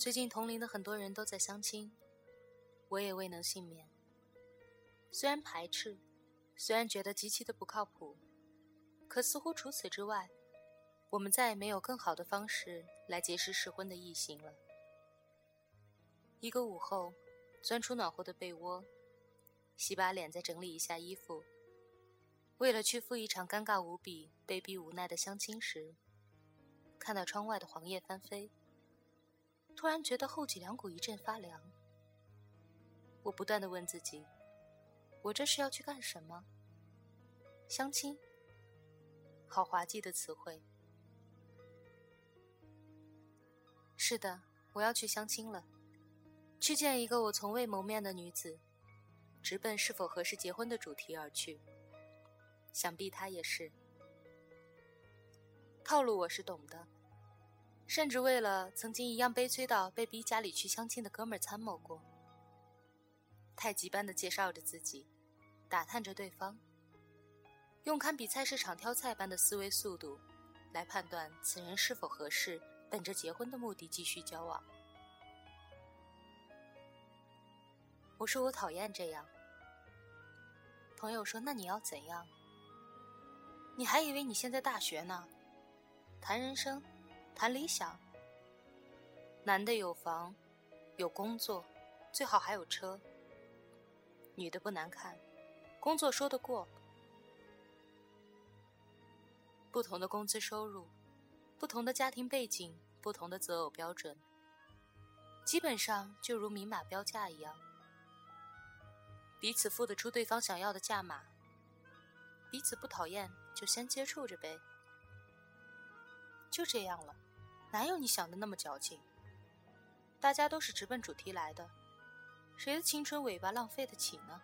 最近同龄的很多人都在相亲，我也未能幸免。虽然排斥，虽然觉得极其的不靠谱，可似乎除此之外，我们再也没有更好的方式来结识适婚的异性了。一个午后，钻出暖和的被窝，洗把脸，再整理一下衣服。为了去赴一场尴尬无比、被逼无奈的相亲时，看到窗外的黄叶翻飞。突然觉得后脊梁骨一阵发凉。我不断的问自己：我这是要去干什么？相亲？好滑稽的词汇。是的，我要去相亲了，去见一个我从未谋面的女子，直奔是否合适结婚的主题而去。想必她也是。套路我是懂的。甚至为了曾经一样悲催到被逼家里去相亲的哥们儿参谋过，太极般的介绍着自己，打探着对方，用堪比菜市场挑菜般的思维速度，来判断此人是否合适，本着结婚的目的继续交往。我说我讨厌这样。朋友说：“那你要怎样？你还以为你现在大学呢？谈人生。”谈理想，男的有房，有工作，最好还有车。女的不难看，工作说得过。不同的工资收入，不同的家庭背景，不同的择偶标准，基本上就如明码标价一样，彼此付得出对方想要的价码，彼此不讨厌就先接触着呗，就这样了。哪有你想的那么矫情？大家都是直奔主题来的，谁的青春尾巴浪费得起呢？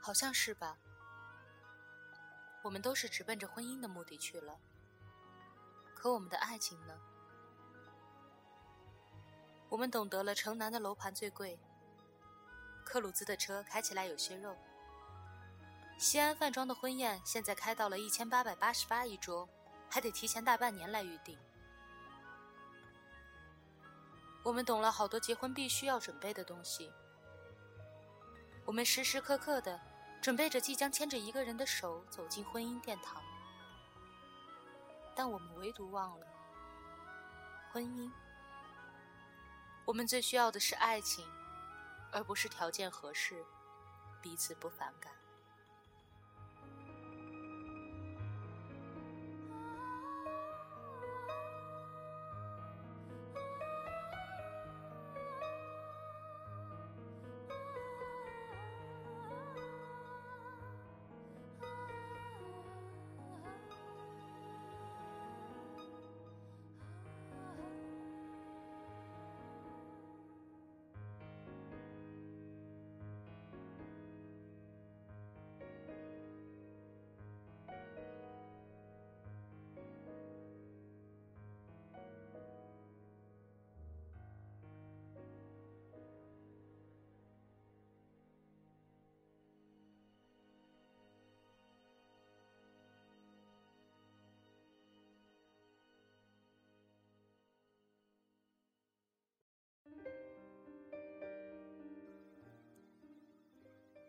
好像是吧。我们都是直奔着婚姻的目的去了，可我们的爱情呢？我们懂得了城南的楼盘最贵，克鲁兹的车开起来有些肉。西安饭庄的婚宴现在开到了一千八百八十八一桌，还得提前大半年来预定。我们懂了好多结婚必须要准备的东西，我们时时刻刻的准备着即将牵着一个人的手走进婚姻殿堂，但我们唯独忘了婚姻。我们最需要的是爱情，而不是条件合适，彼此不反感。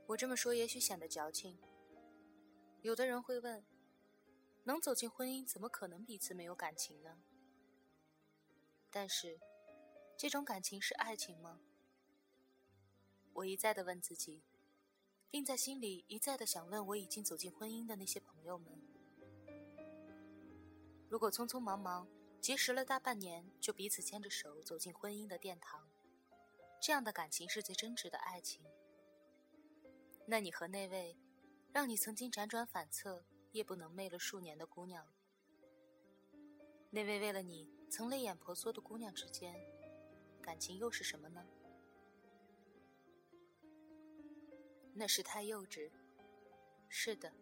我这么说也许显得矫情。有的人会问：能走进婚姻，怎么可能彼此没有感情呢？但是，这种感情是爱情吗？我一再的问自己，并在心里一再的想问我已经走进婚姻的那些朋友们：如果匆匆忙忙结识了大半年，就彼此牵着手走进婚姻的殿堂，这样的感情是最真挚的爱情？那你和那位让你曾经辗转反侧、夜不能寐了数年的姑娘，那位为了你曾泪眼婆娑的姑娘之间，感情又是什么呢？那是太幼稚。是的，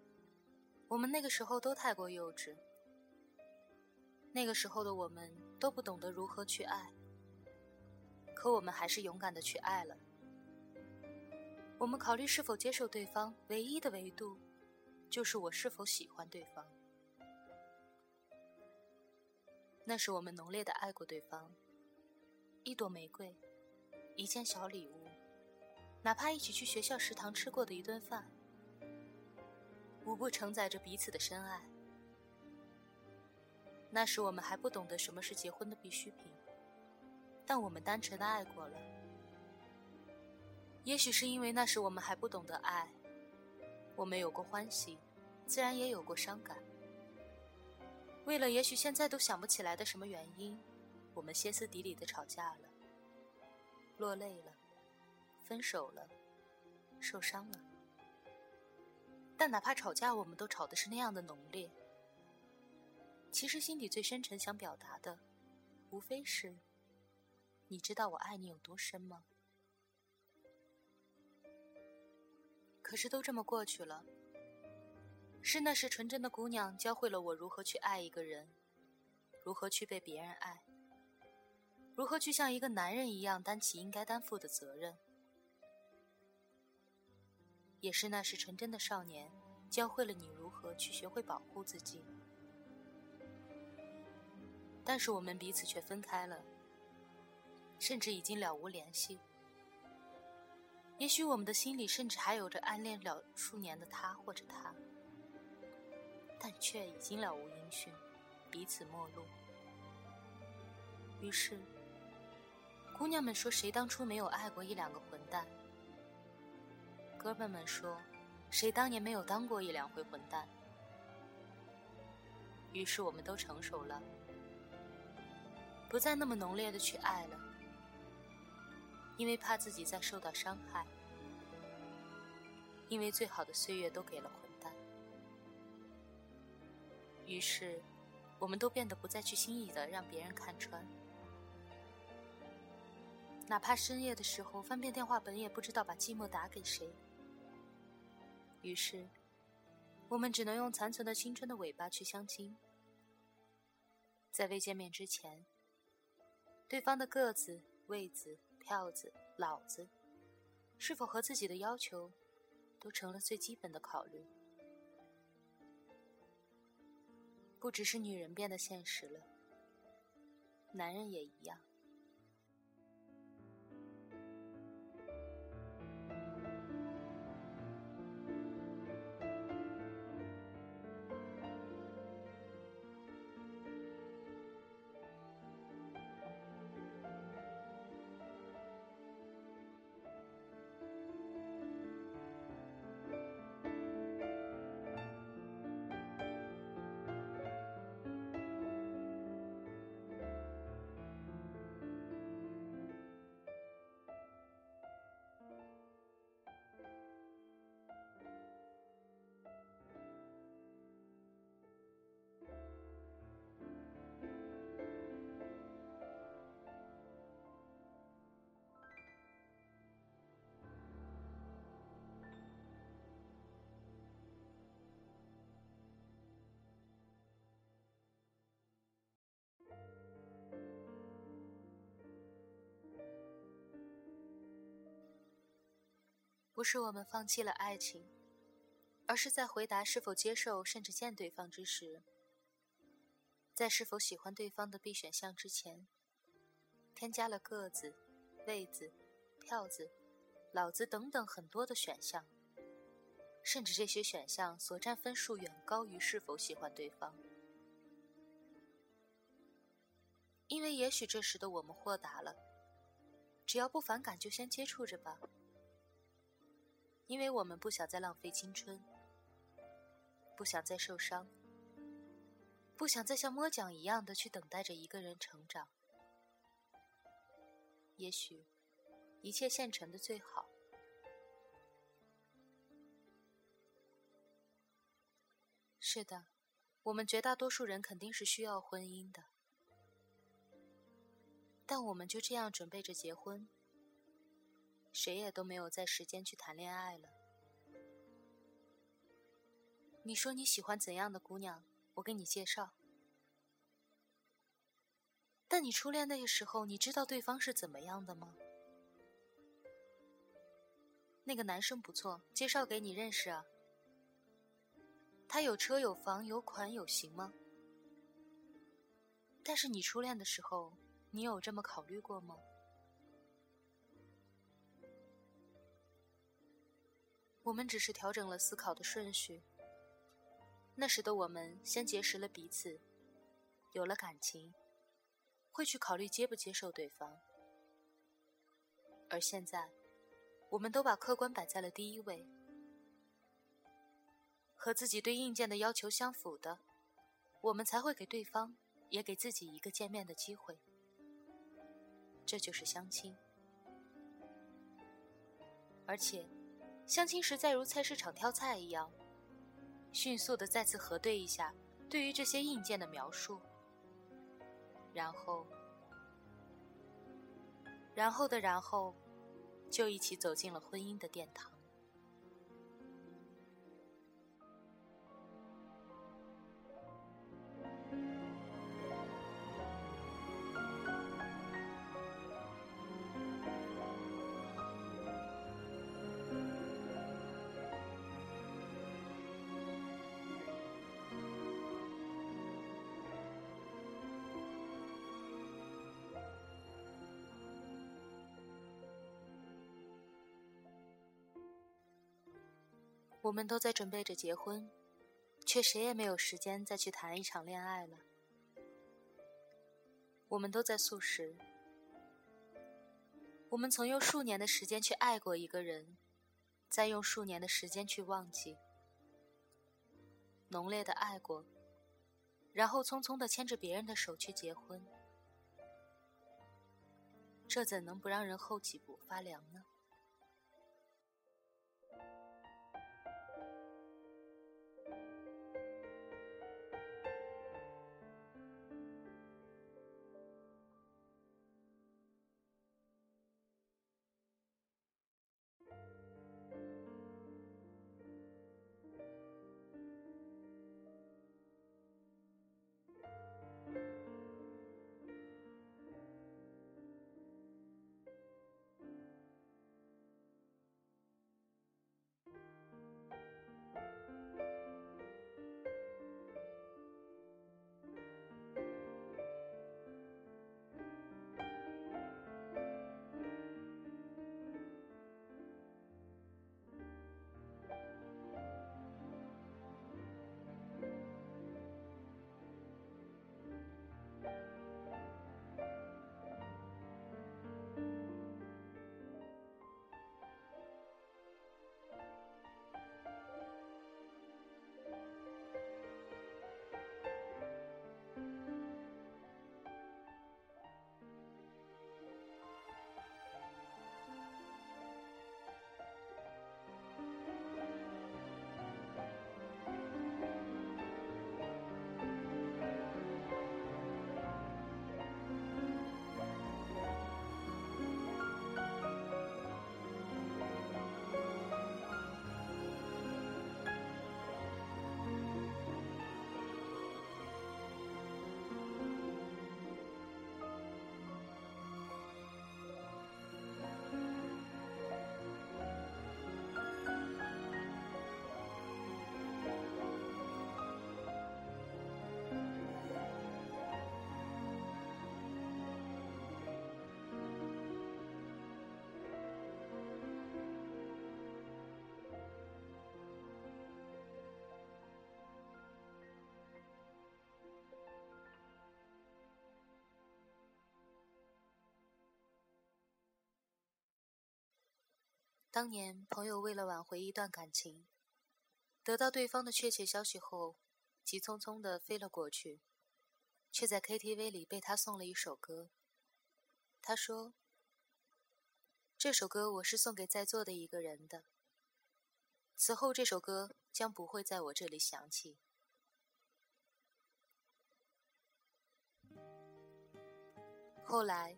我们那个时候都太过幼稚。那个时候的我们都不懂得如何去爱，可我们还是勇敢的去爱了。我们考虑是否接受对方，唯一的维度，就是我是否喜欢对方。那是我们浓烈的爱过对方。一朵玫瑰，一件小礼物，哪怕一起去学校食堂吃过的一顿饭，无不承载着彼此的深爱。那时我们还不懂得什么是结婚的必需品，但我们单纯的爱过了。也许是因为那时我们还不懂得爱，我们有过欢喜，自然也有过伤感。为了也许现在都想不起来的什么原因，我们歇斯底里的吵架了，落泪了，分手了，受伤了。但哪怕吵架，我们都吵的是那样的浓烈。其实心底最深沉想表达的，无非是：你知道我爱你有多深吗？可是都这么过去了，是那时纯真的姑娘教会了我如何去爱一个人，如何去被别人爱，如何去像一个男人一样担起应该担负的责任。也是那时纯真的少年教会了你如何去学会保护自己。但是我们彼此却分开了，甚至已经了无联系。也许我们的心里甚至还有着暗恋了数年的他或者她，但却已经了无音讯，彼此陌路。于是，姑娘们说：“谁当初没有爱过一两个混蛋？”哥们们说：“谁当年没有当过一两回混蛋？”于是我们都成熟了，不再那么浓烈的去爱了。因为怕自己再受到伤害，因为最好的岁月都给了混蛋，于是，我们都变得不再去轻易的让别人看穿，哪怕深夜的时候翻遍电话本，也不知道把寂寞打给谁。于是，我们只能用残存的青春的尾巴去相亲，在未见面之前，对方的个子、位子。票子、老子，是否和自己的要求，都成了最基本的考虑。不只是女人变得现实了，男人也一样。不是我们放弃了爱情，而是在回答是否接受甚至见对方之时，在是否喜欢对方的 B 选项之前，添加了个子、位子、票子、老子等等很多的选项，甚至这些选项所占分数远高于是否喜欢对方。因为也许这时的我们豁达了，只要不反感就先接触着吧。因为我们不想再浪费青春，不想再受伤，不想再像摸奖一样的去等待着一个人成长。也许，一切现成的最好。是的，我们绝大多数人肯定是需要婚姻的，但我们就这样准备着结婚。谁也都没有在时间去谈恋爱了。你说你喜欢怎样的姑娘，我给你介绍。但你初恋那个时候，你知道对方是怎么样的吗？那个男生不错，介绍给你认识啊。他有车有房有款有型吗？但是你初恋的时候，你有这么考虑过吗？我们只是调整了思考的顺序。那时的我们先结识了彼此，有了感情，会去考虑接不接受对方。而现在，我们都把客观摆在了第一位。和自己对硬件的要求相符的，我们才会给对方，也给自己一个见面的机会。这就是相亲。而且，相亲时再如菜市场挑菜一样，迅速的再次核对一下对于这些硬件的描述，然后，然后的然后，就一起走进了婚姻的殿堂。我们都在准备着结婚，却谁也没有时间再去谈一场恋爱了。我们都在素食，我们曾用数年的时间去爱过一个人，再用数年的时间去忘记，浓烈的爱过，然后匆匆的牵着别人的手去结婚，这怎能不让人后脊骨发凉呢？当年朋友为了挽回一段感情，得到对方的确切消息后，急匆匆的飞了过去，却在 KTV 里被他送了一首歌。他说：“这首歌我是送给在座的一个人的，此后这首歌将不会在我这里响起。”后来，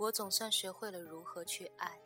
我总算学会了如何去爱。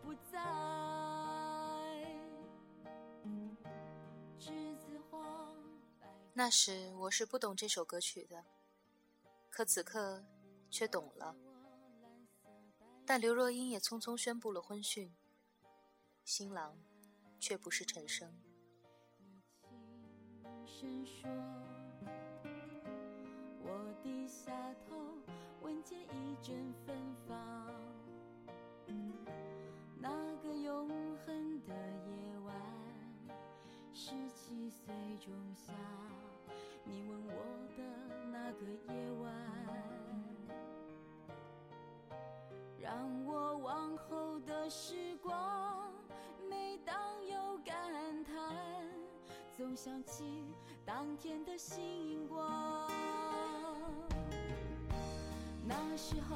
那时我是不懂这首歌曲的，可此刻却懂了。但刘若英也匆匆宣布了婚讯，新郎却不是陈升。我低下头，闻见一阵芬芳。那个永恒的夜晚，十七岁仲夏，你吻我的那个夜晚，让我往后的时光，每当有感叹，总想起当天的星光。那时候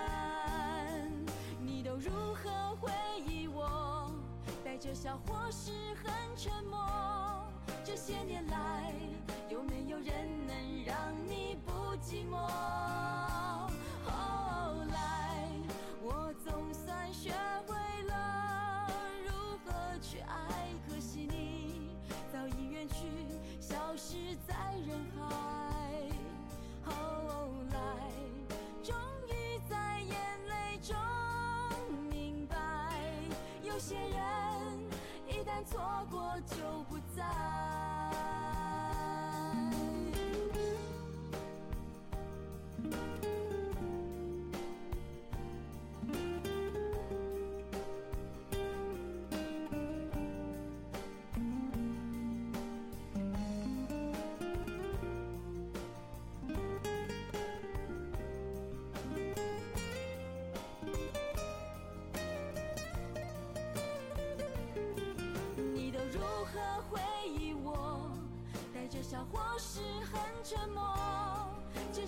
如何回忆我？带着笑或是很沉默。这些年来，有没有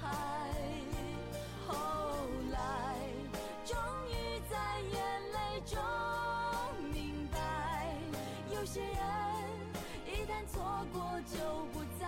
海。后来，终于在眼泪中明白，有些人一旦错过就不再，